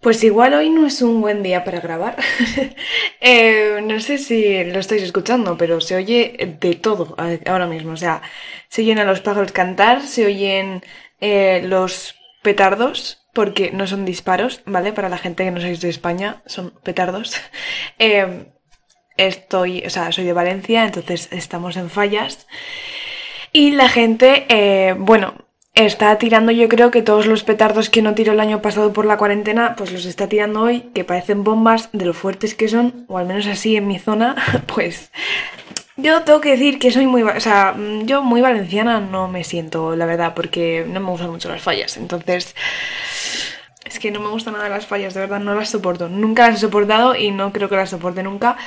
Pues igual hoy no es un buen día para grabar. Eh, no sé si lo estáis escuchando, pero se oye de todo ahora mismo. O sea, se oyen a los pájaros cantar, se oyen eh, los petardos, porque no son disparos, ¿vale? Para la gente que no sois de España, son petardos. Eh, estoy, o sea, soy de Valencia, entonces estamos en fallas. Y la gente, bueno, está tirando yo creo que todos los petardos que no tiró el año pasado por la cuarentena, pues los está tirando hoy, que parecen bombas de lo fuertes que son, o al menos así en mi zona, pues yo tengo que decir que soy muy, o sea, yo muy valenciana no me siento, la verdad, porque no me gustan mucho las fallas, entonces... Es que no me gustan nada las fallas, de verdad, no las soporto. Nunca las he soportado y no creo que las soporte nunca.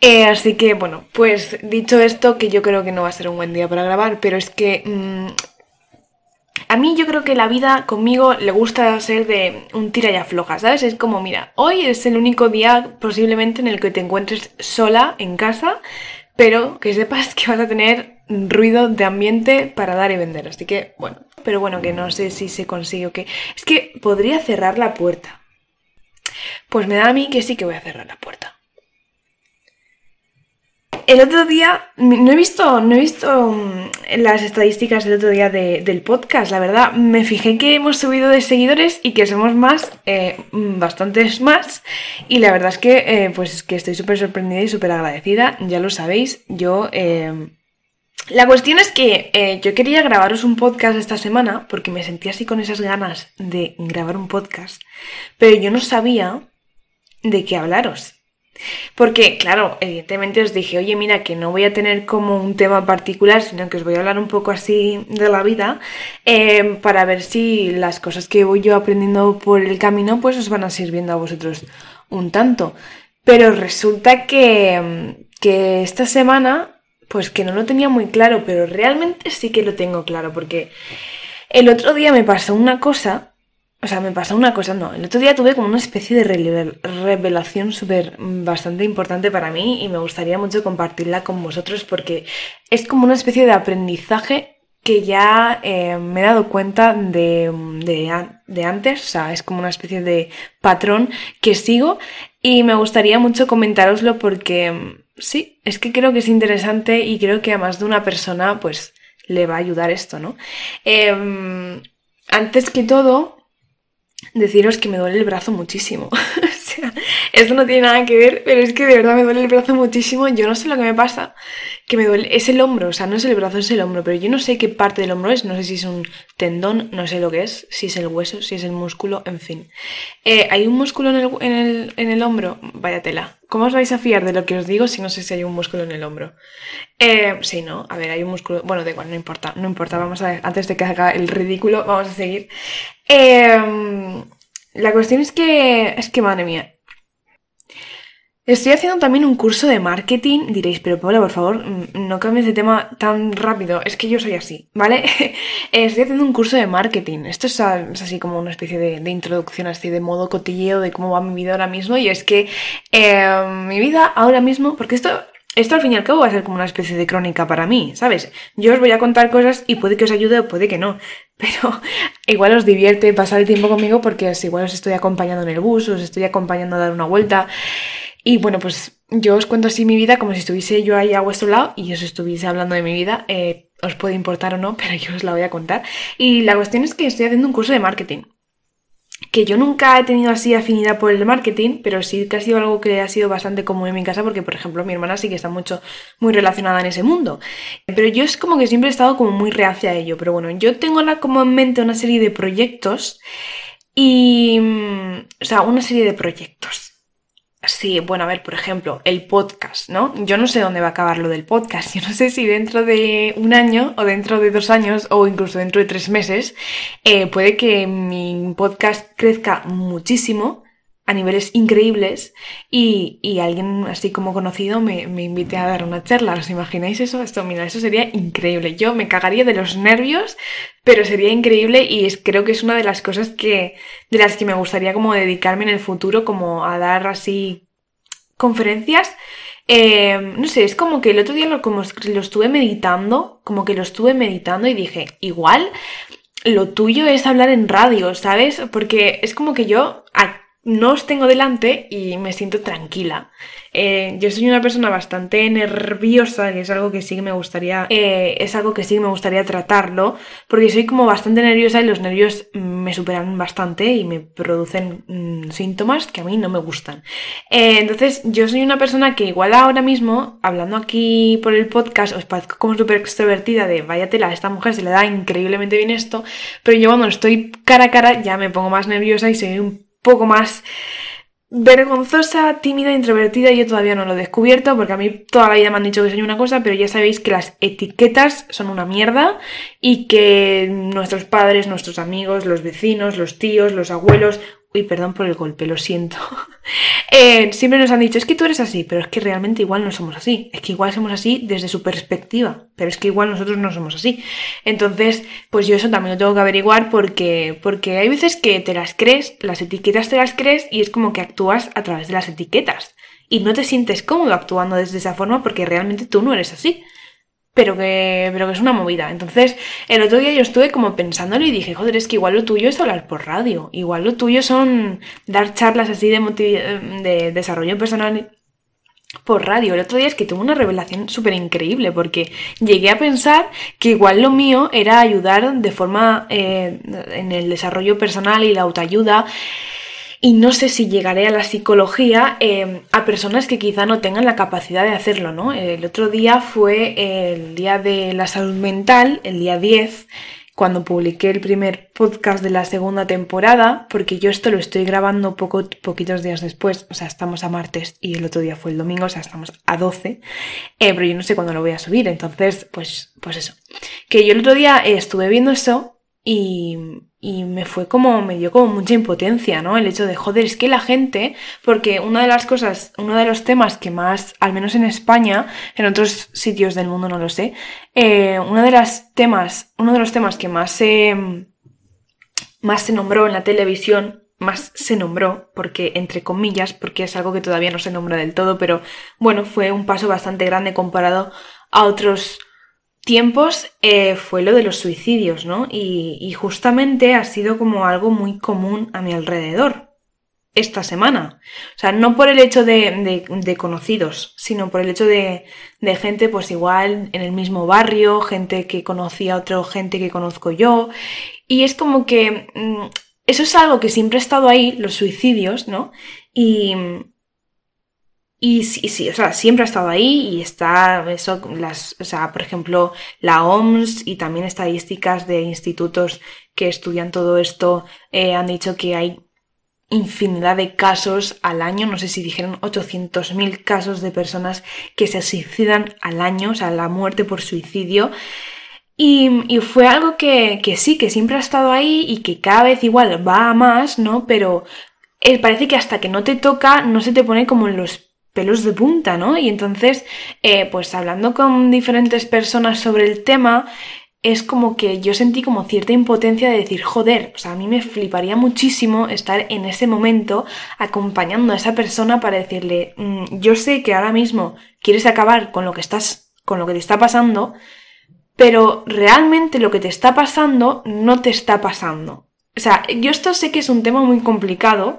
Eh, así que, bueno, pues dicho esto, que yo creo que no va a ser un buen día para grabar, pero es que mm, a mí yo creo que la vida conmigo le gusta ser de un tira y afloja, ¿sabes? Es como, mira, hoy es el único día posiblemente en el que te encuentres sola en casa, pero que sepas que vas a tener ruido de ambiente para dar y vender. Así que, bueno, pero bueno, que no sé si se consigue o qué. Es que podría cerrar la puerta. Pues me da a mí que sí que voy a cerrar la puerta. El otro día, no he visto, no he visto mm, las estadísticas del otro día del podcast, la verdad. Me fijé que hemos subido de seguidores y que somos más, eh, mm, bastantes más. Y la verdad es que, eh, pues que estoy súper sorprendida y súper agradecida. Ya lo sabéis, yo... Eh, la cuestión es que yo quería grabaros un podcast esta semana porque me sentía así con esas ganas de grabar un podcast, pero yo no sabía de qué hablaros. Porque, claro, evidentemente os dije, oye, mira, que no voy a tener como un tema particular, sino que os voy a hablar un poco así de la vida, eh, para ver si las cosas que voy yo aprendiendo por el camino, pues os van a sirviendo a vosotros un tanto. Pero resulta que, que esta semana, pues que no lo tenía muy claro, pero realmente sí que lo tengo claro, porque el otro día me pasó una cosa o sea, me pasó una cosa, no. El otro día tuve como una especie de revelación súper mm, bastante importante para mí y me gustaría mucho compartirla con vosotros porque es como una especie de aprendizaje que ya eh, me he dado cuenta de, de, antes, o sea, es como una especie de patrón que sigo y me gustaría mucho comentároslo porque mm, sí, es que creo que es interesante y creo que a más de una persona pues le va a ayudar esto, ¿no? Em, antes que todo, deciros que me duele el brazo muchísimo. esto no tiene nada que ver, pero es que de verdad me duele el brazo muchísimo. Yo no sé lo que me pasa, que me duele. Es el hombro, o sea, no es el brazo, es el hombro, pero yo no sé qué parte del hombro es. No sé si es un tendón, no sé lo que es, si es el hueso, si es el músculo, en fin. Eh, ¿Hay un músculo en el, en, el, en el hombro? Vaya tela. ¿Cómo os vais a fiar de lo que os digo si no sé si hay un músculo en el hombro? Eh, sí, ¿no? A ver, hay un músculo... Bueno, da igual, no importa, no importa. Vamos a ver, antes de que haga el ridículo, vamos a seguir. Eh, la cuestión es que... Es que, madre mía, Estoy haciendo también un curso de marketing. Diréis, pero Paula, por favor, no cambies de tema tan rápido. Es que yo soy así, ¿vale? Estoy haciendo un curso de marketing. Esto es, así como una especie de, introducción, así de modo cotilleo de cómo va mi vida ahora mismo. Y es que eh, mi vida ahora mismo, porque esto esto al fin y al cabo va a ser como una especie de crónica para mí, ¿sabes? Yo os voy a contar cosas y puede que os ayude o puede que no. Pero igual os divierte pasar el tiempo conmigo porque igual os estoy acompañando en el bus, os estoy acompañando a dar una vuelta. Y bueno, pues yo os cuento así mi vida como si estuviese yo ahí a vuestro lado y os estuviese hablando de mi vida. Eh, os puede importar o no, pero yo os la voy a contar. Y la cuestión es que estoy haciendo un curso de marketing. Que yo nunca he tenido así afinidad por el marketing, pero sí que ha sido algo que ha sido bastante común en mi casa, porque por ejemplo mi hermana sí que está mucho, muy relacionada en ese mundo. Pero yo es como que siempre he estado como muy reacia a ello. Pero bueno, yo tengo como en mente una serie de proyectos y... Mm, o sea, una serie de proyectos Sí, bueno, a ver, por ejemplo, el podcast, ¿no? Yo no sé dónde va a acabar lo del podcast. Yo no sé si dentro de un año o dentro de dos años o incluso dentro de tres meses eh, puede que mi podcast crezca muchísimo a niveles increíbles y, y alguien así como conocido me, me, invite a dar una charla. ¿Os imagináis eso? Esto, mira, eso sería increíble. Yo me cagaría de los nervios, pero sería increíble y es, creo que es una de las cosas que, de las que me gustaría como dedicarme en el futuro, como a dar así conferencias. Eh, no sé, es como que el otro día lo, como lo estuve meditando, como que lo estuve meditando y dije, igual lo tuyo es hablar en radio, ¿sabes? Porque es como que yo no os tengo delante y me siento tranquila. Eh, yo soy una persona bastante nerviosa, que es algo que sí que me gustaría, eh, es algo que sí que me gustaría tratarlo, porque soy como bastante nerviosa y los nervios me superan bastante y me producen mm, síntomas que a mí no me gustan. Eh, entonces, yo soy una persona que igual ahora mismo, hablando aquí por el podcast, os parezco como súper extrovertida de vaya tela, a esta mujer se le da increíblemente bien esto, pero yo cuando estoy cara a cara ya me pongo más nerviosa y soy un poco más vergonzosa, tímida, introvertida. Yo todavía no lo he descubierto porque a mí toda la vida me han dicho que soy una cosa, pero ya sabéis que las etiquetas son una mierda y que nuestros padres, nuestros amigos, los vecinos, los tíos, los abuelos Uy, perdón por el golpe, lo siento. Eh, siempre nos han dicho, es que tú eres así, pero es que realmente igual no somos así. Es que igual somos así desde su perspectiva, pero es que igual nosotros no somos así. Entonces, pues yo eso también lo tengo que averiguar porque, porque hay veces que te las crees, las etiquetas te las crees y es como que actúas a través de las etiquetas. Y no te sientes cómodo actuando desde esa forma porque realmente tú no eres así pero que, pero que es una movida. Entonces, el otro día yo estuve como pensándolo y dije, joder, es que igual lo tuyo es hablar por radio, igual lo tuyo son dar charlas así de, de desarrollo personal por radio. El otro día es que tuve una revelación súper increíble porque llegué a pensar que igual lo mío era ayudar de forma eh, en el desarrollo personal y la autoayuda y no sé si llegaré a la psicología em, a personas que quizá no tengan la capacidad de hacerlo, ¿no? El otro día fue el día de la salud mental, el día 10, cuando publiqué el primer podcast de la segunda temporada, porque yo esto lo estoy grabando poco, poquitos días después, o sea, estamos a martes y el otro día fue el domingo, o sea, estamos a 12, eh, pero yo no sé cuándo lo voy a subir, entonces, pues, pues eso. Que yo el otro día estuve viendo eso y, y me fue como, me dio como mucha impotencia, ¿no? El hecho de, joder, es que la gente, porque una de las cosas, uno de los temas que más, al menos en España, en otros sitios del mundo no lo sé, eh, uno de los temas, uno de los temas que más se, más se nombró en la televisión, más se nombró, porque entre comillas, porque es algo que todavía no se nombra del todo, pero bueno, fue un paso bastante grande comparado a otros tiempos eh, fue lo de los suicidios, ¿no? Y, justamente ha sido como algo muy común a mi alrededor esta semana. O sea, no por el hecho de, de, conocidos, sino por el hecho de, de, gente, pues igual en el mismo barrio, gente que conocía a otra gente que conozco yo. Y es como que mm, eso es algo que siempre ha estado ahí, los suicidios, ¿no? Y, y sí, sí, o sea, siempre ha estado ahí y está eso, las, o sea, por ejemplo, la OMS y también estadísticas de institutos que estudian todo esto eh, han dicho que hay infinidad de casos al año, no sé si dijeron 800.000 casos de personas que se suicidan al año, o sea, la muerte por suicidio. Y, y fue algo que, que, sí, que siempre ha estado ahí y que cada vez igual va a más, ¿no? Pero eh, parece que hasta que no te toca no se te pone como en los pelos de punta, ¿no? Y entonces, eh, pues hablando con diferentes personas sobre el tema, es como que yo sentí como cierta impotencia de decir, joder, o sea, a mí me fliparía muchísimo estar en ese momento acompañando a esa persona para decirle, mm, yo sé que ahora mismo quieres acabar con lo que estás, con lo que te está pasando, pero realmente lo que te está pasando no te está pasando. O sea, yo esto sé que es un tema muy complicado,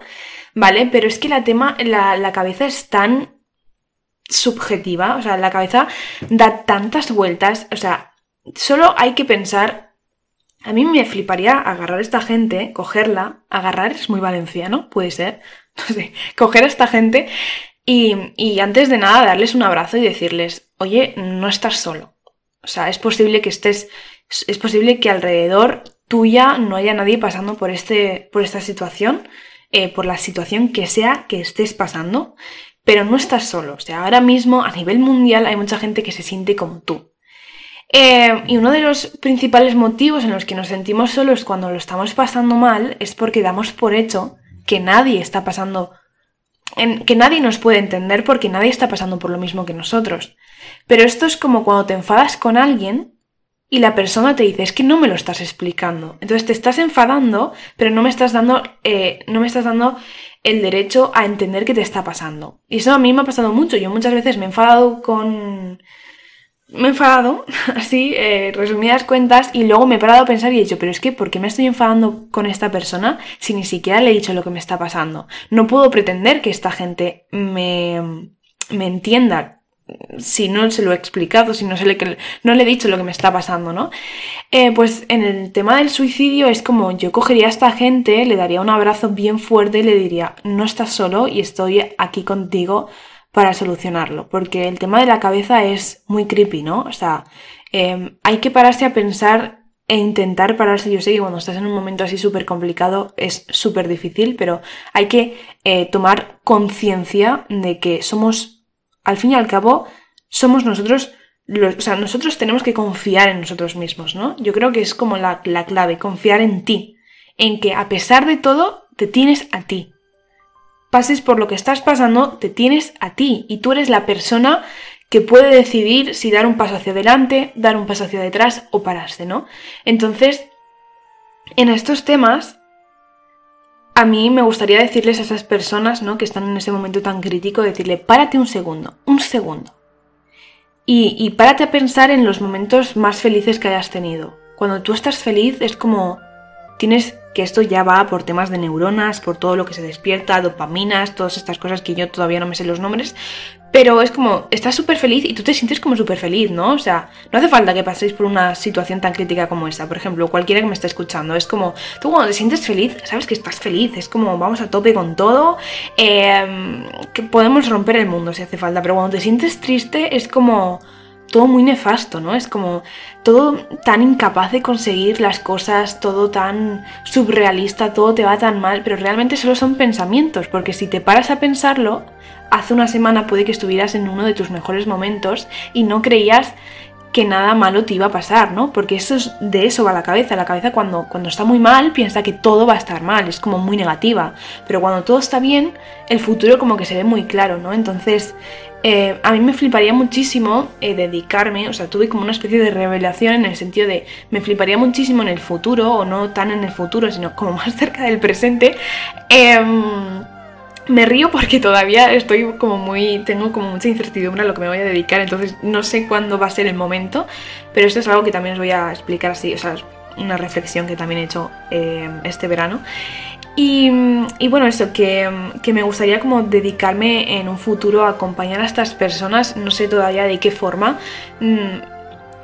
¿vale? Pero es que la tema, la, la cabeza es tan subjetiva, o sea, la cabeza da tantas vueltas, o sea, solo hay que pensar, a mí me fliparía agarrar a esta gente, cogerla, agarrar es muy valenciano, puede ser, no sé, coger a esta gente y, y antes de nada darles un abrazo y decirles, oye, no estás solo, o sea, es posible que estés, es posible que alrededor tuya no haya nadie pasando por, este, por esta situación, eh, por la situación que sea que estés pasando, pero no estás solo. O sea, ahora mismo a nivel mundial hay mucha gente que se siente como tú. Eh, y uno de los principales motivos en los que nos sentimos solos cuando lo estamos pasando mal es porque damos por hecho que nadie está pasando, que nadie nos puede entender porque nadie está pasando por lo mismo que nosotros. Pero esto es como cuando te enfadas con alguien y la persona te dice, es que no me lo estás explicando. Entonces te estás enfadando, pero no me estás dando, eh, no me estás dando el derecho a entender qué te está pasando. Y eso a mí me ha pasado mucho. Yo muchas veces me he enfadado con, me he enfadado, así, eh, resumidas cuentas, y luego me he parado a pensar y he dicho, pero es que, ¿por qué me estoy enfadando con esta persona si ni siquiera le he dicho lo que me está pasando? No puedo pretender que esta gente me, me entienda si no se lo he explicado, si no, se le, no le he dicho lo que me está pasando, ¿no? Eh, pues en el tema del suicidio es como yo cogería a esta gente, le daría un abrazo bien fuerte y le diría, no estás solo y estoy aquí contigo para solucionarlo, porque el tema de la cabeza es muy creepy, ¿no? O sea, em, hay que pararse a pensar e intentar pararse. Yo sé que cuando estás en un momento así súper complicado es súper difícil, pero hay que eh, tomar conciencia de que somos, al fin y al cabo, somos nosotros, o sea, nosotros tenemos que confiar en nosotros mismos, ¿no? Yo creo que es como la, la clave, confiar en ti, en que a pesar de todo, te tienes a ti pases por lo que estás pasando, te tienes a ti y tú eres la persona que puede decidir si dar un paso hacia adelante, dar un paso hacia detrás o pararse, ¿no? Entonces, en estos temas, a mí me gustaría decirles a esas personas, ¿no? Que están en ese momento tan crítico, decirle, párate un segundo, un segundo. Y, y párate a pensar en los momentos más felices que hayas tenido. Cuando tú estás feliz es como tienes que esto ya va por temas de neuronas, por todo lo que se despierta, dopaminas, todas estas cosas que yo todavía no me sé los nombres, pero es como, estás súper feliz y tú te sientes como súper feliz, ¿no? O sea, no hace falta que paséis por una situación tan crítica como esta. Por ejemplo, cualquiera que me esté escuchando, es como, tú cuando te sientes feliz, sabes que estás feliz, es como, vamos a tope con todo, em, que podemos romper el mundo si hace falta, pero cuando te sientes triste es como todo muy nefasto, ¿no? Es como todo tan incapaz de conseguir las cosas, todo tan surrealista, todo te va tan mal, pero realmente solo son pensamientos, porque si te paras a pensarlo, hace una semana puede que estuvieras en uno de tus mejores momentos y no creías que nada malo te iba a pasar, ¿no? Porque eso es, de eso va la cabeza. La cabeza cuando, cuando está muy mal piensa que todo va a estar mal, es como muy negativa. Pero cuando todo está bien, el futuro como que se ve muy claro, ¿no? Entonces, eh, a mí me fliparía muchísimo eh, dedicarme, o sea, tuve como una especie de revelación en el sentido de me fliparía muchísimo en el futuro, o no tan en el futuro, sino como más cerca del presente. Em, me río porque todavía estoy como muy, tengo como mucha incertidumbre a lo que me voy a dedicar, entonces no sé cuándo va a ser el momento, pero esto es algo que también os voy a explicar así, o sea, una reflexión que también he hecho eh, este verano. Y, bueno, eso, que, me gustaría como dedicarme en un futuro a acompañar a estas personas, no sé todavía de qué forma, mm,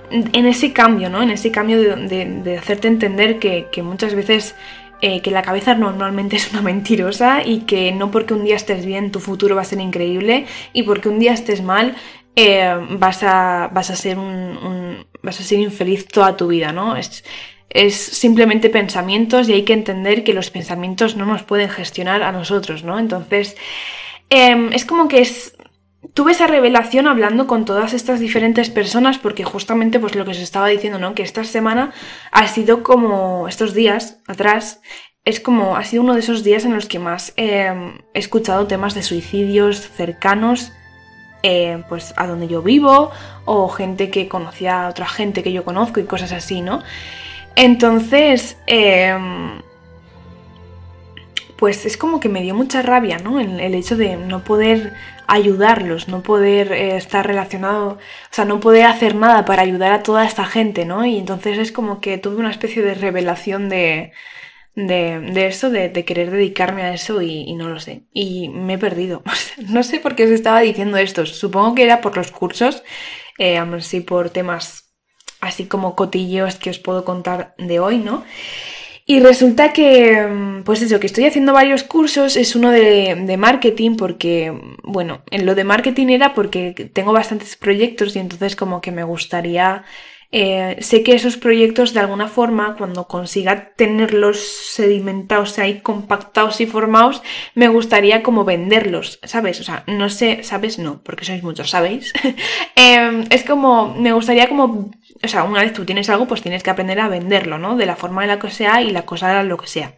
en ese cambio, ¿no? En ese cambio de, hacerte entender que, muchas veces eh, que la cabeza normalmente es una mentirosa y que no porque un día estés bien tu futuro va a ser increíble y porque un día estés mal eh, vas, a, vas, a ser un, vas a ser infeliz toda tu vida, ¿no? Es simplemente pensamientos y hay que entender que los pensamientos no nos pueden gestionar a nosotros, ¿no? Entonces, em, es como que es... Tuve esa revelación hablando con todas estas diferentes personas porque justamente pues lo que os estaba diciendo, ¿no? Que esta semana ha sido como estos días atrás es como, ha sido uno de esos días en los que más em, he escuchado temas de suicidios cercanos, eh, pues a donde yo vivo, o gente que conocía a otra gente que yo conozco y cosas así, ¿no? Entonces, em, pues es como que me dio mucha rabia, ¿no? El, hecho de no poder ayudarlos, no poder eh, estar relacionado, o sea, no poder hacer nada para ayudar a toda esta gente, ¿no? Y entonces es como que tuve una especie de revelación de, de, eso, de, querer dedicarme a eso y, no lo sé. Y me he perdido. no sé por qué os estaba diciendo esto. Supongo que era por los cursos, eh, sí por temas así como cotillos que os puedo contar de hoy, ¿no? Y resulta que, mm, pues eso, que estoy haciendo varios cursos, es uno de, marketing, porque, bueno, en lo de marketing era porque tengo bastantes proyectos y entonces como que me gustaría, eh, sé que esos proyectos de alguna forma, cuando consiga tenerlos sedimentados ahí, compactados y formados, me gustaría como venderlos, ¿sabes? O sea, no sé, ¿sabes? No, porque sois muchos, ¿sabéis? Em, es como, me gustaría como o sea, una vez tú tienes algo, pues tienes que aprender a venderlo, ¿no? De la forma en la que sea y la cosa lo que sea.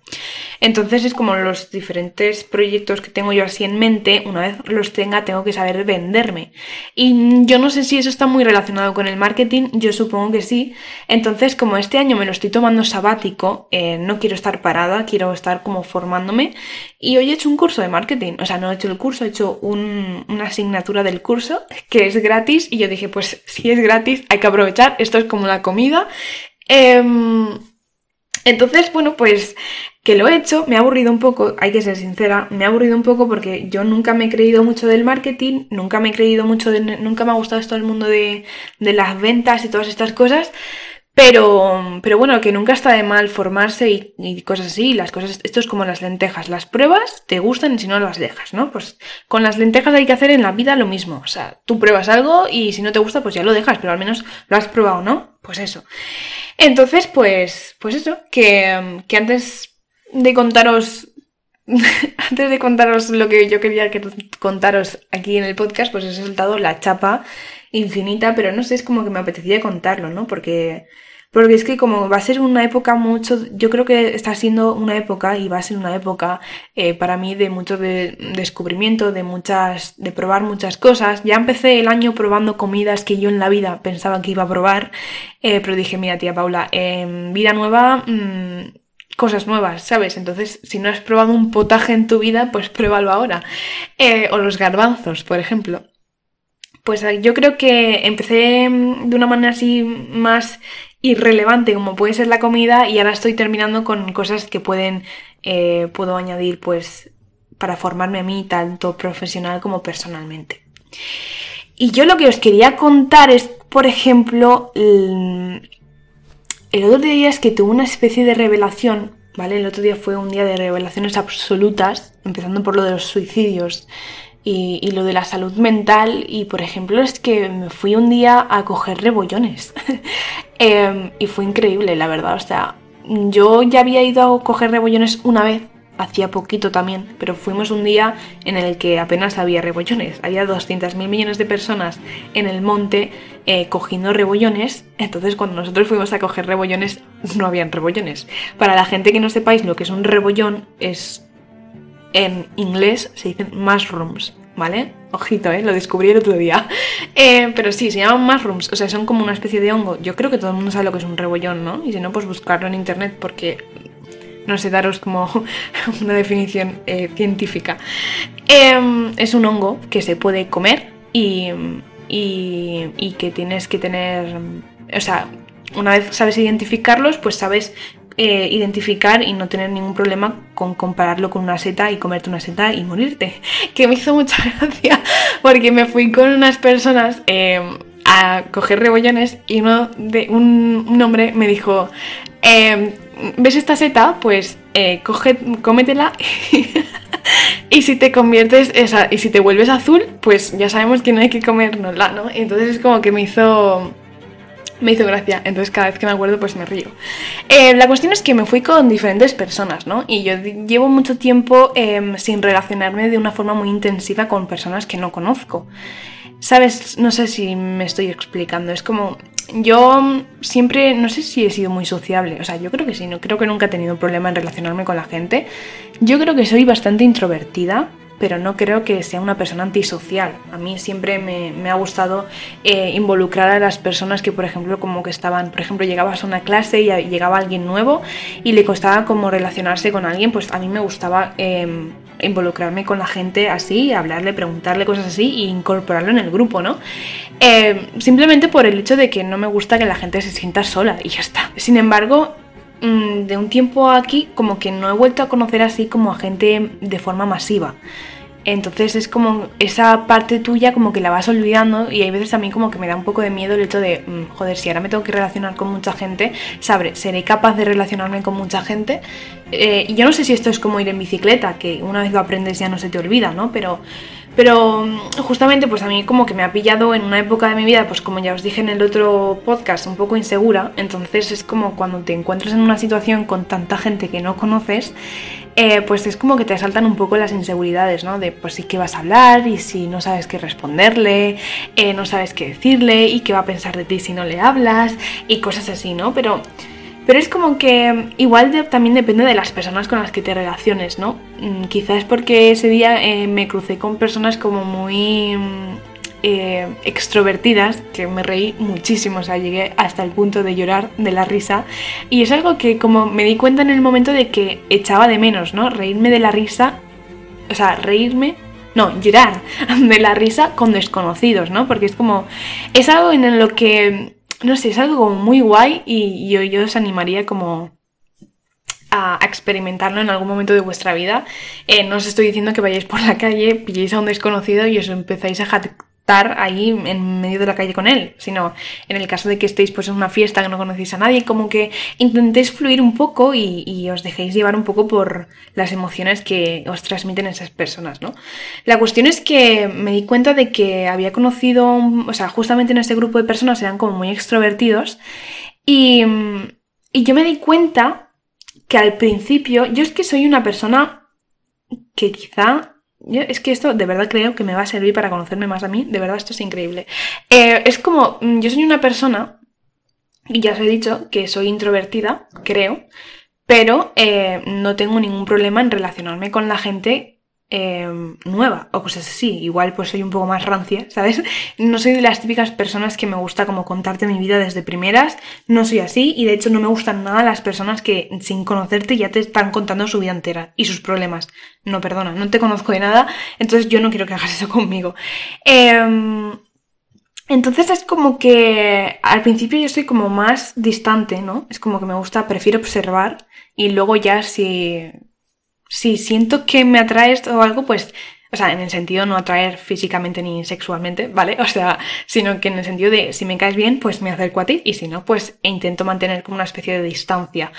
Entonces es como los diferentes proyectos que tengo yo así en mente, una vez los tenga tengo que saber venderme. Y yo no sé si eso está muy relacionado con el marketing, yo supongo que sí. Entonces como este año me lo estoy tomando sabático, eh, no quiero estar parada, quiero estar como formándome. Y hoy he hecho un curso de marketing, o sea, no he hecho el curso, he hecho una asignatura del curso que es gratis y yo dije, pues si es gratis hay que aprovechar, esto es como la comida. Em, entonces, bueno, pues que lo he hecho, me ha aburrido un poco, hay que ser sincera, me ha aburrido un poco porque yo nunca me he creído mucho del marketing, nunca me he creído mucho, nunca me ha gustado todo el mundo de, de las ventas y todas estas cosas. Pero, pero bueno, que nunca está de mal formarse y, cosas así. Las cosas, esto es como las lentejas. Las pruebas te gustan y si no las dejas, ¿no? Pues con las lentejas hay que hacer en la vida lo mismo. O sea, tú pruebas algo y si no te gusta, pues ya lo dejas, pero al menos lo has probado, ¿no? Pues eso. Entonces, pues, pues eso, que, que antes de contaros antes de contaros lo que yo quería que contaros aquí en el podcast, pues he soltado la chapa infinita, pero no sé, es como que me apetecía contarlo, ¿no? Porque, porque es que como va a ser una época mucho, yo creo que está siendo una época y va a ser una época eh, para mí de mucho de descubrimiento, de muchas, de probar muchas cosas. Ya empecé el año probando comidas que yo en la vida pensaba que iba a probar, eh, pero dije, mira tía Paula, en vida nueva... Mmm, cosas nuevas, ¿sabes? Entonces, si no has probado un potaje en tu vida, pues pruébalo ahora. Eh, o los garbanzos, por ejemplo. Pues eh, yo creo que empecé mm, de una manera así más irrelevante como puede ser la comida y ahora estoy terminando con cosas que pueden, eh, puedo añadir pues para formarme a mí tanto profesional como personalmente. Y yo lo que os quería contar es, por ejemplo, el, otro día es que tuve una especie de revelación, ¿vale? El otro día fue un día de revelaciones absolutas, empezando por lo de los suicidios y, lo de la salud mental. Y por ejemplo, es que me fui un día a coger rebollones. Em, y fue increíble, la verdad. O sea, yo ya había ido a coger rebollones una vez, hacía poquito también, pero fuimos un día en el que apenas había rebollones. Había 200.000 millones de personas en el monte eh, cogiendo rebollones. Entonces, cuando nosotros fuimos a coger rebollones, no habían rebollones. Para la gente que no sepáis lo que es un rebollón, es en inglés se dicen mushrooms, ¿vale? Ojito, ¿eh? Lo descubrí el otro día. Eh, pero sí, se llaman mushrooms, o sea, son como una especie de hongo. Yo creo que todo el mundo sabe lo que es un rebollón, ¿no? Y si no, pues buscarlo en internet porque no sé daros como una definición eh, científica. Em, es un hongo que se puede comer y, que tienes que tener, o sea, una vez sabes identificarlos, pues sabes eh, identificar y no tener ningún problema con compararlo con una seta y comerte una seta y morirte. Que me hizo mucha gracia porque me fui con unas personas eh, a coger rebollones y uno de un, hombre me dijo, em, ¿ves esta seta? Pues eh, coge, cómetela y si te conviertes, esa, y si te vuelves azul, pues ya sabemos que no hay que comérnosla, ¿no? entonces es como que me hizo me hizo gracia, entonces cada vez que me acuerdo pues me río. Eh, la cuestión es que me fui con diferentes personas, ¿no? Y yo llevo mucho tiempo em, sin relacionarme de una forma muy intensiva con personas que no conozco. ¿Sabes? No sé si me estoy explicando, es como... Yo siempre, no sé si he sido muy sociable, o sea, yo creo que sí, no creo que nunca he tenido problema en relacionarme con la gente. Yo creo que soy bastante introvertida, pero no creo que sea una persona antisocial. A mí siempre me, ha gustado eh, involucrar a las personas que, por ejemplo, como que estaban, por ejemplo, llegabas a una clase y llegaba alguien nuevo y le costaba como relacionarse con alguien, pues a mí me gustaba em, involucrarme con la gente así, hablarle, preguntarle cosas así e incorporarlo en el grupo, ¿no? Em, simplemente por el hecho de que no me gusta que la gente se sienta sola y ya está. Sin embargo, de un tiempo aquí como que no he vuelto a conocer así como a gente de forma masiva. Entonces es como esa parte tuya como que la vas olvidando y hay veces mí como que me da un poco de miedo el hecho de, mm, joder, si ahora me tengo que relacionar con mucha gente, sabré, seré capaz de relacionarme con mucha gente. Eh, yo no sé si esto es como ir en bicicleta, que una vez lo aprendes ya no se te olvida, ¿no? Pero pero mm, justamente pues a mí como que me ha pillado en una época de mi vida, pues como ya os dije en el otro podcast, un poco insegura. Entonces es como cuando te encuentras en una situación con tanta gente que no conoces, eh, pues es como que te asaltan un poco las inseguridades, ¿no? De pues sí que vas a hablar y si no sabes qué responderle, eh, no sabes qué decirle y qué va a pensar de ti si no le hablas y cosas así, ¿no? Pero Pero es como que igual también depende de las personas con las que te relaciones, ¿no? Mm, quizás porque ese día eh, me crucé con personas como muy mm, eh, extrovertidas, que me reí muchísimo, o sea, llegué hasta el punto de llorar de la risa. Y es algo que como me di cuenta en el momento de que echaba de menos, ¿no? Reírme de la risa, o sea, reírme no, llorar de la risa con desconocidos, ¿no? Porque es como, es algo en lo que no sé, es algo como muy guay y yo, yo os animaría como a, experimentarlo en algún momento de vuestra vida. Eh, no os estoy diciendo que vayáis por la calle, pilléis a un desconocido y os empezáis a estar ahí en medio de la calle con él, sino en el caso de que estéis pues en una fiesta que no conocéis a nadie, como que intentéis fluir un poco y, os dejéis llevar un poco por las emociones que os transmiten esas personas, ¿no? La cuestión es que me di cuenta de que había conocido, o sea, justamente en este grupo de personas eran como muy extrovertidos y, y yo me di cuenta que al principio, yo es que soy una persona que quizá es que esto de verdad creo que me va a servir para conocerme más a mí. De verdad, esto es increíble. Eh, es como, mm, yo soy una persona, y ya os he dicho que soy introvertida, creo, pero eh, no tengo ningún problema en relacionarme con la gente Em, nueva o cosas así. Igual pues soy un poco más rancia, ¿sabes? No soy de las típicas personas que me gusta como contarte mi vida desde primeras, no soy así y de hecho no me gustan nada las personas que sin conocerte ya te están contando su vida entera y sus problemas. No, perdona, no te conozco de nada, entonces yo no quiero que hagas eso conmigo. Em, entonces es como que al principio yo soy como más distante, ¿no? Es como que me gusta, prefiero observar y luego ya si si siento que me atraes o algo, pues, o sea, en el sentido no atraer físicamente ni sexualmente, ¿vale? O sea, sino que en el sentido de si me caes bien, pues me acerco a ti y si no, pues intento mantener como una especie de distancia.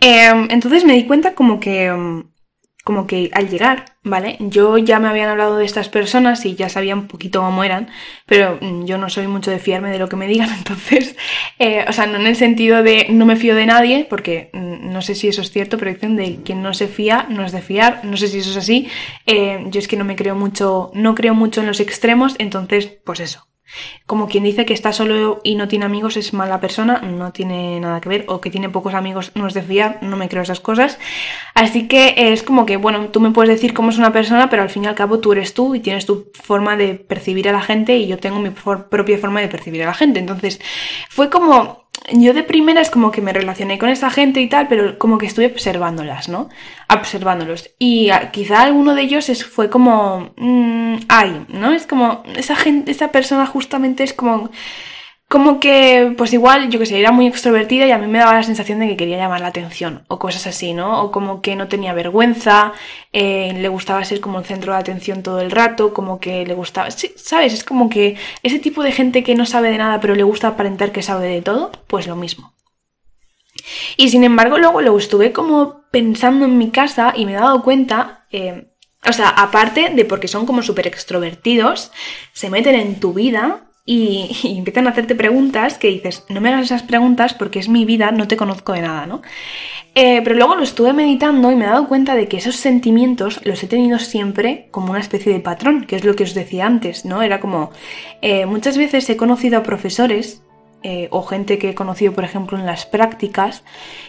Em, entonces me di cuenta como que em, como que al llegar, ¿vale? Yo ya me habían hablado de estas personas y ya sabía un poquito cómo eran, pero mm, yo no soy mucho de fiarme de lo que me digan, entonces, eh, o sea, no en el sentido de no me fío de nadie, porque mm, no sé si eso es cierto, pero dicen de quien no se fía no es de fiar, no sé si eso es así, eh, yo es que no me creo mucho, no creo mucho en los extremos, entonces, pues eso, como quien dice que está solo y no tiene amigos es mala persona, no tiene nada que ver, o que tiene pocos amigos no es de fiar, no me creo esas cosas. Así que es como que, bueno, tú me puedes decir cómo es una persona, pero al fin y al cabo tú eres tú y tienes tu forma de percibir a la gente y yo tengo mi propia forma de percibir a la gente. Entonces, fue como yo de primera es como que me relacioné con esa gente y tal, pero como que estuve observándolas, ¿no? Observándolos. Y quizá alguno de ellos es, fue como, mmm, ay, ¿no? Es como, esa gente, esa persona justamente es como como que, pues igual, yo que sé, era muy extrovertida y a mí me daba la sensación de que quería llamar la atención o cosas así, ¿no? O como que no tenía vergüenza, eh, le gustaba ser como el centro de atención todo el rato, como que le gustaba, sí, ¿sabes? Es como que ese tipo de gente que no sabe de nada pero le gusta aparentar que sabe de todo, pues lo mismo. Y sin embargo, luego lo estuve como pensando en mi casa y me he dado cuenta, eh, o sea, aparte de porque son como súper extrovertidos, se meten en tu vida y, empiezan a hacerte preguntas que dices, no me hagas esas preguntas porque es mi vida, no te conozco de nada, ¿no? Eh, pero luego lo estuve meditando y me he dado cuenta de que esos sentimientos los he tenido siempre como una especie de patrón, que es lo que os decía antes, ¿no? Era como, eh, muchas veces he conocido a profesores eh, o gente que he conocido, por ejemplo, en las prácticas,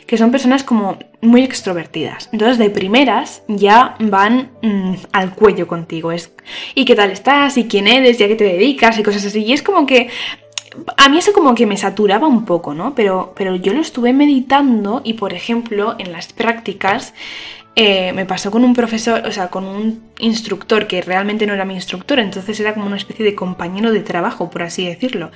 que son personas como muy extrovertidas. Entonces, de primeras ya van mm, al cuello contigo. Es, ¿y qué tal estás? ¿Y quién eres? ¿Y a qué te dedicas? Y cosas así. Y es como que a mí eso como que me saturaba un poco, ¿no? Pero, pero yo lo estuve meditando y, por ejemplo, en las prácticas eh, me pasó con un profesor, o sea, con un instructor que realmente no era mi instructor, entonces era como una especie de compañero de trabajo, por así decirlo.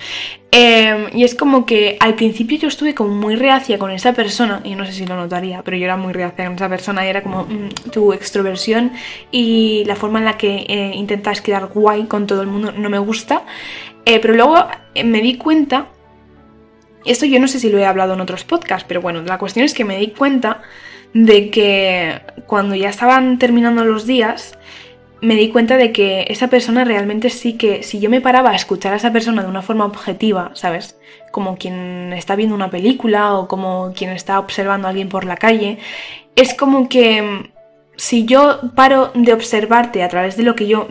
Em, y es como que al principio yo estuve como muy reacia con esa persona, y no sé si lo notaría, pero yo era muy reacia con esa persona y era como mm, tu extroversión y la forma en la que eh, intentas quedar guay con todo el mundo no me gusta. Eh, pero luego me di cuenta, esto yo no sé si lo he hablado en otros podcasts, pero bueno, la cuestión es que me di cuenta de que cuando ya estaban terminando los días, me di cuenta de que esa persona realmente sí que, si yo me paraba a escuchar a esa persona de una forma objetiva, ¿sabes? Como quien está viendo una película o como quien está observando a alguien por la calle, es como que si yo paro de observarte a través de lo que yo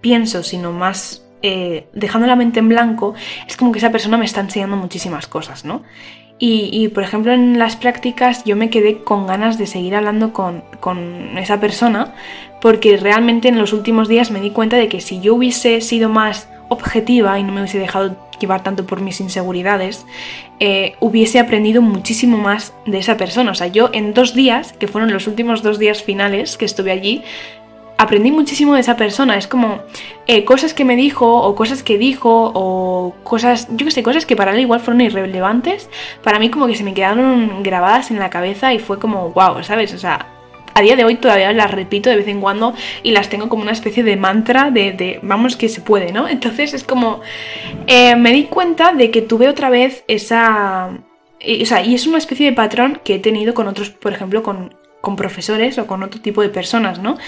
pienso, sino más eh, dejando la mente en blanco, es como que esa persona me está enseñando muchísimas cosas, ¿no? Y, por ejemplo, en las prácticas yo me quedé con ganas de seguir hablando con, con esa persona, porque realmente en los últimos días me di cuenta de que si yo hubiese sido más objetiva y no me hubiese dejado llevar tanto por mis inseguridades, eh, hubiese aprendido muchísimo más de esa persona. O sea, yo en dos días, que fueron los últimos dos días finales que estuve allí, aprendí muchísimo de esa persona. Es como eh, cosas que me dijo, o cosas que dijo, o cosas, yo que sé, cosas que para él igual fueron irrelevantes. Para mí, como que se me quedaron grabadas en la cabeza y fue como, wow, ¿sabes? O sea, a día de hoy todavía las repito de vez en cuando y las tengo como una especie de mantra de, vamos que se puede, ¿no? Entonces es como, eh, me di cuenta de que tuve otra vez esa... O sea, y es una especie de patrón que he tenido con otros, por ejemplo, con, con profesores o con otro tipo de personas, ¿no?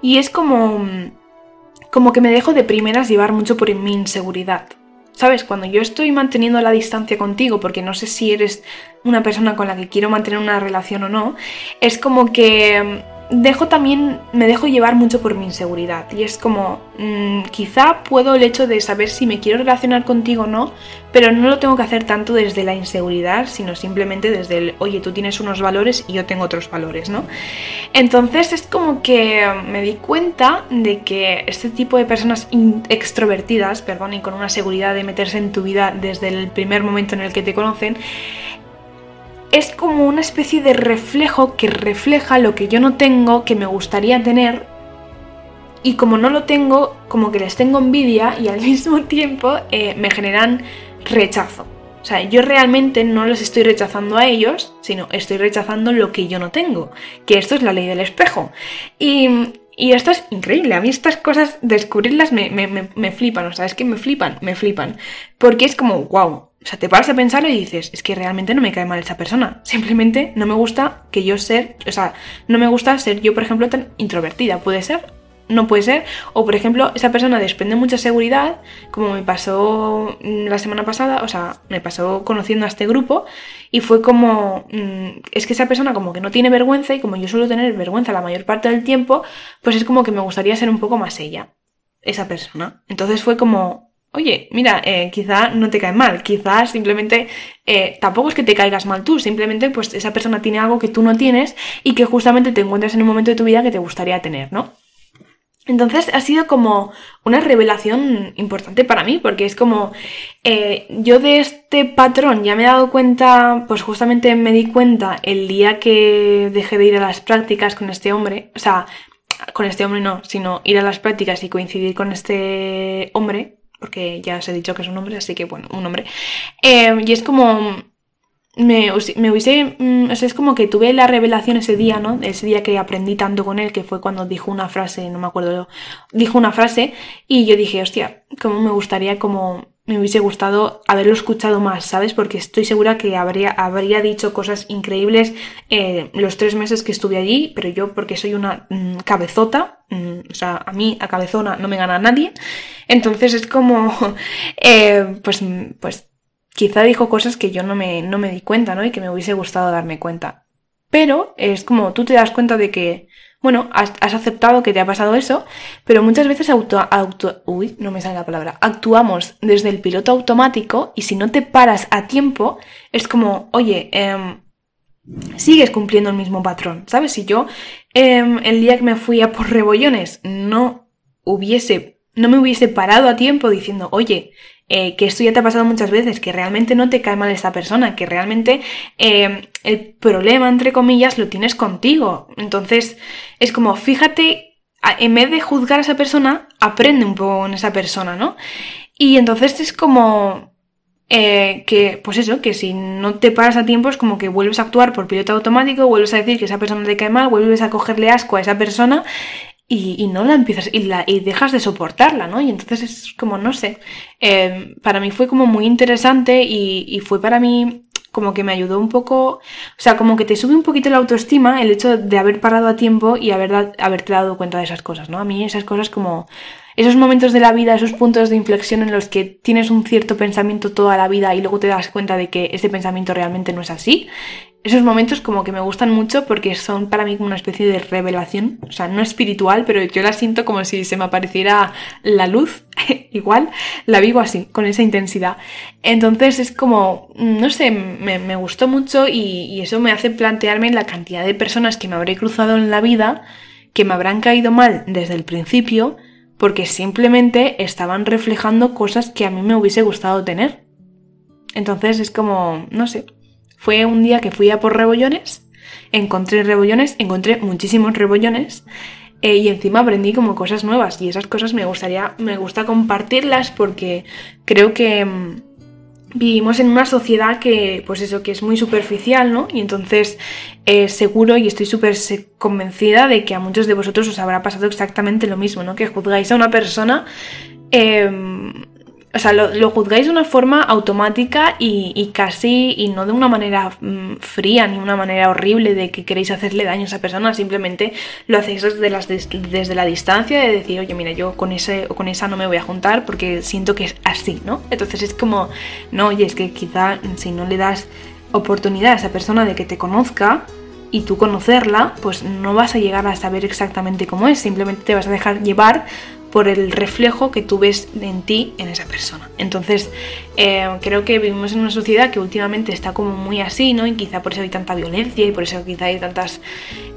Y es como, como que me dejo de primeras llevar mucho por mi inseguridad. ¿Sabes? Cuando yo estoy manteniendo la distancia contigo, porque no sé si eres una persona con la que quiero mantener una relación o no, es como que dejo también, me dejo llevar mucho por mi inseguridad. Y es como, mm, quizá puedo el hecho de saber si me quiero relacionar contigo o no, pero no lo tengo que hacer tanto desde la inseguridad, sino simplemente desde el, oye, tú tienes unos valores y yo tengo otros valores, ¿no? Entonces es como que me di cuenta de que este tipo de personas extrovertidas, perdón, y con una seguridad de meterse en tu vida desde el primer momento en el que te conocen, es como una especie de reflejo que refleja lo que yo no tengo, que me gustaría tener. Y como no lo tengo, como que les tengo envidia y al mismo tiempo eh, me generan rechazo. O sea, yo realmente no los estoy rechazando a ellos, sino estoy rechazando lo que yo no tengo. Que esto es la ley del espejo. Y, esto es increíble. A mí estas cosas, descubrirlas me, me, me flipan. O sea, es que me flipan, me flipan. Porque es como, wow, o sea, te paras a pensar y dices, es que realmente no me cae mal esa persona. Simplemente no me gusta que yo ser, o sea, no me gusta ser yo, por ejemplo, tan introvertida. ¿Puede ser? No puede ser. O, por ejemplo, esa persona desprende mucha seguridad, como me pasó mm, la semana pasada, o sea, me pasó conociendo a este grupo, y fue como, mm, es que esa persona como que no tiene vergüenza, y como yo suelo tener vergüenza la mayor parte del tiempo, pues es como que me gustaría ser un poco más ella, esa persona. Entonces fue como, oye, mira, eh, quizá no te cae mal, quizás simplemente eh, tampoco es que te caigas mal tú, simplemente pues esa persona tiene algo que tú no tienes y que justamente te encuentras en un momento de tu vida que te gustaría tener, ¿no? Entonces ha sido como una revelación importante para mí, porque es como eh, yo de este patrón ya me he dado cuenta, pues justamente me di cuenta el día que dejé de ir a las prácticas con este hombre, o sea, con este hombre no, sino ir a las prácticas y coincidir con este hombre, porque ya os he dicho que es un hombre, así que bueno, un hombre. Eh, y es como. Me, me hubiese. Mm, o sea, es como que tuve la revelación ese día, ¿no? Ese día que aprendí tanto con él, que fue cuando dijo una frase, no me acuerdo, dijo una frase, y yo dije, hostia, cómo me gustaría como me hubiese gustado haberlo escuchado más, ¿sabes? Porque estoy segura que habría, habría dicho cosas increíbles eh, los tres meses que estuve allí, pero yo porque soy una mm, cabezota, mm, o sea, a mí a cabezona no me gana nadie, entonces es como, eh, pues, pues quizá dijo cosas que yo no me, no me di cuenta, ¿no? Y que me hubiese gustado darme cuenta. Pero es como tú te das cuenta de que bueno, has, aceptado que te ha pasado eso, pero muchas veces auto, auto, no me sale la palabra, actuamos desde el piloto automático y si no te paras a tiempo, es como, oye, eh, sigues cumpliendo el mismo patrón, ¿sabes? Si yo eh, el día que me fui a por rebollones no hubiese, no me hubiese parado a tiempo diciendo, oye, eh, que esto ya te ha pasado muchas veces, que realmente no te cae mal esta persona, que realmente eh, el problema, entre comillas, lo tienes contigo. Entonces, es como, fíjate, en vez de juzgar a esa persona, aprende un poco en esa persona, ¿no? Y entonces es como eh, que, pues eso, que si no te paras a tiempo es como que vuelves a actuar por piloto automático, vuelves a decir que esa persona te cae mal, vuelves a cogerle asco a esa persona y, no la empiezas y, la, y dejas de soportarla, ¿no? Y entonces es como, no sé, eh, para mí fue como muy interesante y, y, fue para mí como que me ayudó un poco, o sea, como que te sube un poquito la autoestima el hecho de haber parado a tiempo y haber, haberte dado cuenta de esas cosas, ¿no? A mí esas cosas como esos momentos de la vida, esos puntos de inflexión en los que tienes un cierto pensamiento toda la vida y luego te das cuenta de que ese pensamiento realmente no es así, esos momentos como que me gustan mucho porque son para mí como una especie de revelación, o sea, no espiritual, pero yo la siento como si se me apareciera la luz, igual, la vivo así, con esa intensidad. Entonces es como, no sé, me, gustó mucho y, y eso me hace plantearme la cantidad de personas que me habré cruzado en la vida, que me habrán caído mal desde el principio, porque simplemente estaban reflejando cosas que a mí me hubiese gustado tener. Entonces es como, no sé, fue un día que fui a por rebollones, encontré rebollones, encontré muchísimos rebollones eh, y encima aprendí como cosas nuevas y esas cosas me gustaría, me gusta compartirlas porque creo que mm, vivimos en una sociedad que, pues eso, que es muy superficial, ¿no? Y entonces eh, seguro y estoy súper convencida de que a muchos de vosotros os habrá pasado exactamente lo mismo, ¿no? Que juzgáis a una persona em, o sea, lo, juzgáis de una forma automática y, casi, y no de una manera mm, fría ni una manera horrible de que queréis hacerle daño a esa persona, simplemente lo hacéis desde, desde la distancia de decir, oye, mira, yo con ese o con esa no me voy a juntar porque siento que es así, ¿no? Entonces es como, no, oye, es que quizá si no le das oportunidad a esa persona de que te conozca, y tú conocerla, pues no vas a llegar a saber exactamente cómo es, simplemente te vas a dejar llevar por el reflejo que tú ves en ti, en esa persona. Entonces, eh, creo que vivimos en una sociedad que últimamente está como muy así, ¿no? Y quizá por eso hay tanta violencia y por eso quizá hay tantas,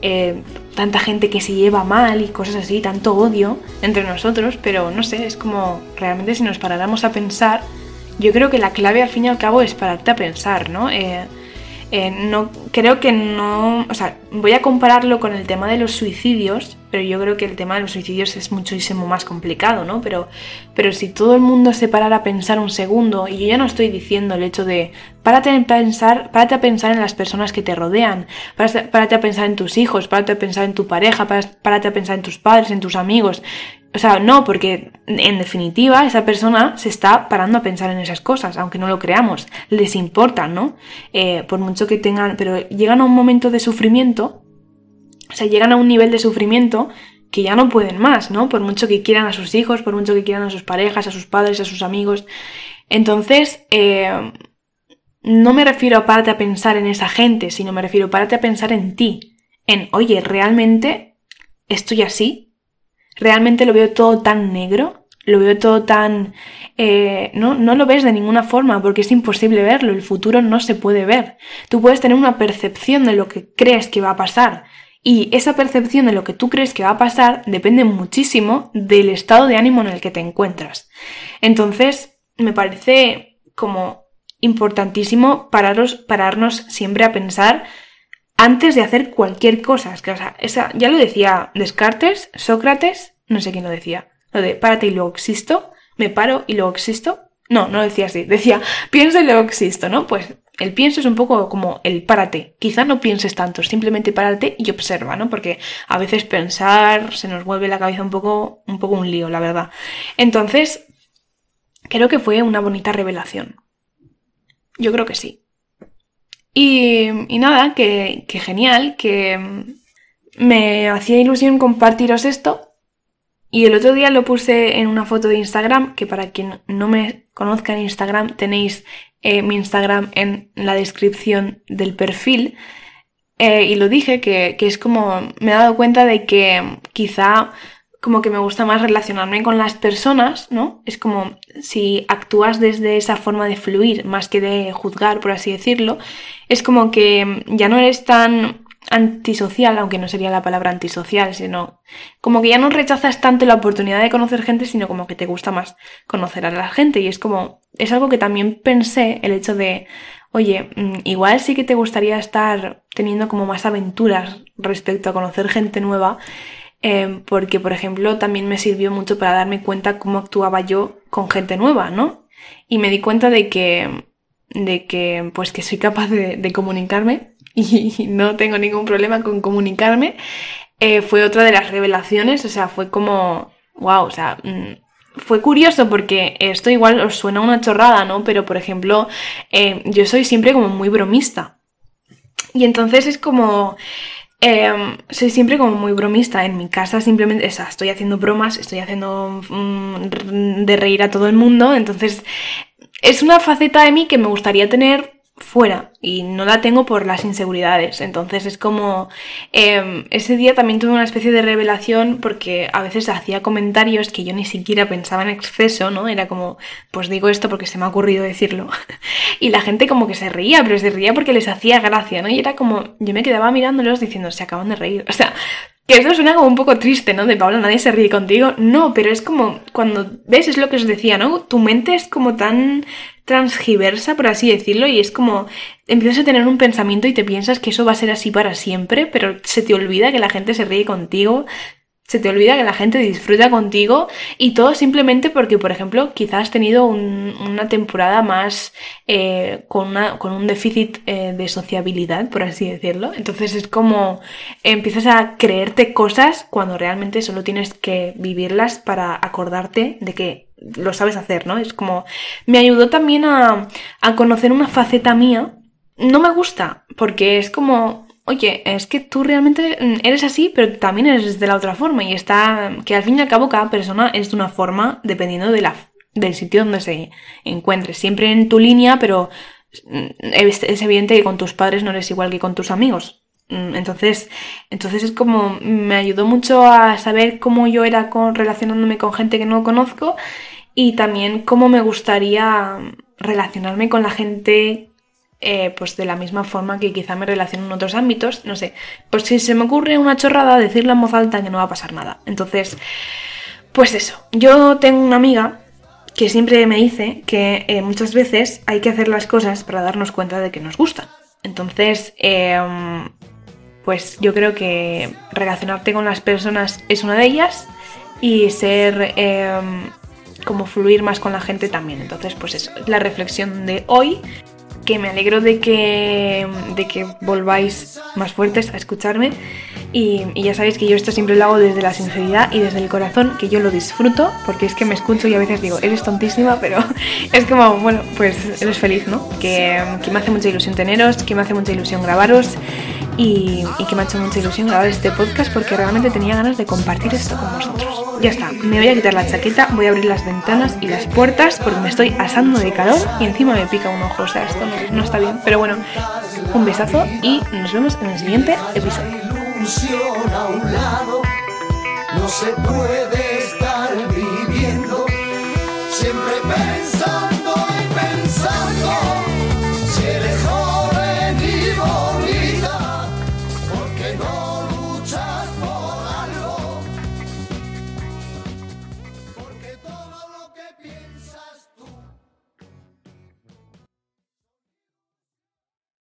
eh, tanta gente que se lleva mal y cosas así, tanto odio entre nosotros, pero no sé, es como realmente si nos paráramos a pensar, yo creo que la clave al fin y al cabo es pararte a pensar, ¿no? Eh, no, creo que no, o sea, voy a compararlo con el tema de los suicidios, pero yo creo que el tema de los suicidios es muchísimo más complicado, ¿no? Pero, pero si todo el mundo se parara a pensar un segundo, y yo ya no estoy diciendo el hecho de párate a pensar, párate a pensar en las personas que te rodean, párate, a pensar en tus hijos, párate a pensar en tu pareja, párate a pensar en tus padres, en tus amigos, o sea, no, porque en definitiva esa persona se está parando a pensar en esas cosas, aunque no lo creamos. Les importa, ¿no? Eh, por mucho que tengan, pero llegan a un momento de sufrimiento, o sea, llegan a un nivel de sufrimiento que ya no pueden más, ¿no? Por mucho que quieran a sus hijos, por mucho que quieran a sus parejas, a sus padres, a sus amigos. Entonces, eh, no me refiero a párate a pensar en esa gente, sino me refiero a párate a pensar en ti. En, oye, ¿realmente estoy así? realmente lo veo todo tan negro, lo veo todo tan... Eh, no, no lo ves de ninguna forma porque es imposible verlo, el futuro no se puede ver. Tú puedes tener una percepción de lo que crees que va a pasar y esa percepción de lo que tú crees que va a pasar depende muchísimo del estado de ánimo en el que te encuentras. Entonces, me parece como importantísimo pararos, pararnos siempre a pensar antes de hacer cualquier cosa. Es que, o sea, esa, ya lo decía Descartes, Sócrates, no sé quién lo decía. Lo de párate y luego existo, me paro y luego existo. No, no decía así, decía pienso y luego existo, ¿no? Pues el pienso es un poco como el párate. Quizá no pienses tanto, simplemente párate y observa, ¿no? Porque a veces pensar se nos vuelve la cabeza un poco, un poco un lío, la verdad. Entonces, creo que fue una bonita revelación. Yo creo que sí. Y, nada, que, genial, que me hacía ilusión compartiros esto. Y el otro día lo puse en una foto de Instagram, que para quien no me conozca en Instagram, tenéis eh, mi Instagram en la descripción del perfil. Eh, y lo dije, que, que es como me he dado cuenta de que quizá como que me gusta más relacionarme con las personas, ¿no? Es como si actúas desde esa forma de fluir más que de juzgar, por así decirlo, es como que ya no eres tan antisocial, aunque no sería la palabra antisocial, sino como que ya no rechazas tanto la oportunidad de conocer gente, sino como que te gusta más conocer a la gente. Y es como, es algo que también pensé, el hecho de, oye, mm, igual sí que te gustaría estar teniendo como más aventuras respecto a conocer gente nueva Em, porque, por ejemplo, también me sirvió mucho para darme cuenta cómo actuaba yo con gente nueva, ¿no? Y me di cuenta de que, de que, pues que soy capaz de, comunicarme y no tengo ningún problema con comunicarme. Eh, fue otra de las revelaciones, o sea, fue como, wow, o sea, mm, fue curioso porque esto igual os suena una chorrada, ¿no? Pero, por ejemplo, eh, yo soy siempre como muy bromista. Y entonces es como, Em, soy siempre como muy bromista en mi casa, simplemente, o sea, estoy haciendo bromas, estoy haciendo mm, de reír a todo el mundo, entonces es una faceta de mí que me gustaría tener fuera y no la tengo por las inseguridades. Entonces es como em, ese día también tuve una especie de revelación porque a veces hacía comentarios que yo ni siquiera pensaba en exceso, ¿no? Era como, pues digo esto porque se me ha ocurrido decirlo. y la gente como que se reía, pero se reía porque les hacía gracia, ¿no? Y era como, yo me quedaba mirándolos diciendo, se acaban de reír. O sea, que esto suena como un poco triste, ¿no? De Pablo, nadie se ríe contigo. No, pero es como cuando ves, es lo que os decía, ¿no? Tu mente es como tan transgiversa, por así decirlo, y es como empiezas a tener un pensamiento y te piensas que eso va a ser así para siempre, pero se te olvida que la gente se ríe contigo, se te olvida que la gente disfruta contigo y todo simplemente porque, por ejemplo, quizás has tenido una temporada más eh, con, una, con, un déficit eh, de sociabilidad, por así decirlo. Entonces es como empiezas a creerte cosas cuando realmente solo tienes que vivirlas para acordarte de que lo sabes hacer, ¿no? Es como me ayudó también a, a conocer una faceta mía. No me gusta porque es como oye, es que tú realmente eres así, pero también eres de la otra forma. Y está que al fin y al cabo cada persona es de una forma dependiendo de la, del sitio donde se encuentre. Siempre en tu línea, pero es, es evidente que con tus padres no eres igual que con tus amigos. Mm, entonces, entonces es como me ayudó mucho a saber cómo yo era con, relacionándome con gente que no conozco y también cómo me gustaría relacionarme con la gente eh, pues de la misma forma que quizá me relaciono en otros ámbitos, no sé, pues si se me ocurre una chorrada, decirla en voz alta que no va a pasar nada. Entonces, pues eso, yo tengo una amiga que siempre me dice que eh, muchas veces hay que hacer las cosas para darnos cuenta de que nos gustan. Entonces, em, pues yo creo que relacionarte con las personas es una de ellas y ser em, como fluir más con la gente también. Entonces, pues eso, la reflexión de hoy que me alegro de que, de que volváis más fuertes a escucharme y, ya sabéis que yo esto siempre lo hago desde la sinceridad y desde el corazón, que yo lo disfruto, porque es que me escucho y a veces digo, eres tontísima, pero es como, bueno, pues eres feliz, ¿no? Que, que me hace mucha ilusión teneros, que me hace mucha ilusión grabaros y, que me ha hecho mucha ilusión grabar este podcast porque realmente tenía ganas de compartir esto con vosotros. Ya está, me voy a quitar la chaqueta, voy a abrir las ventanas y las puertas porque me estoy asando de calor y encima me pica un ojo, o sea, esto no, no está bien. Pero bueno, un besazo y nos vemos en el siguiente episodio. No se puede estar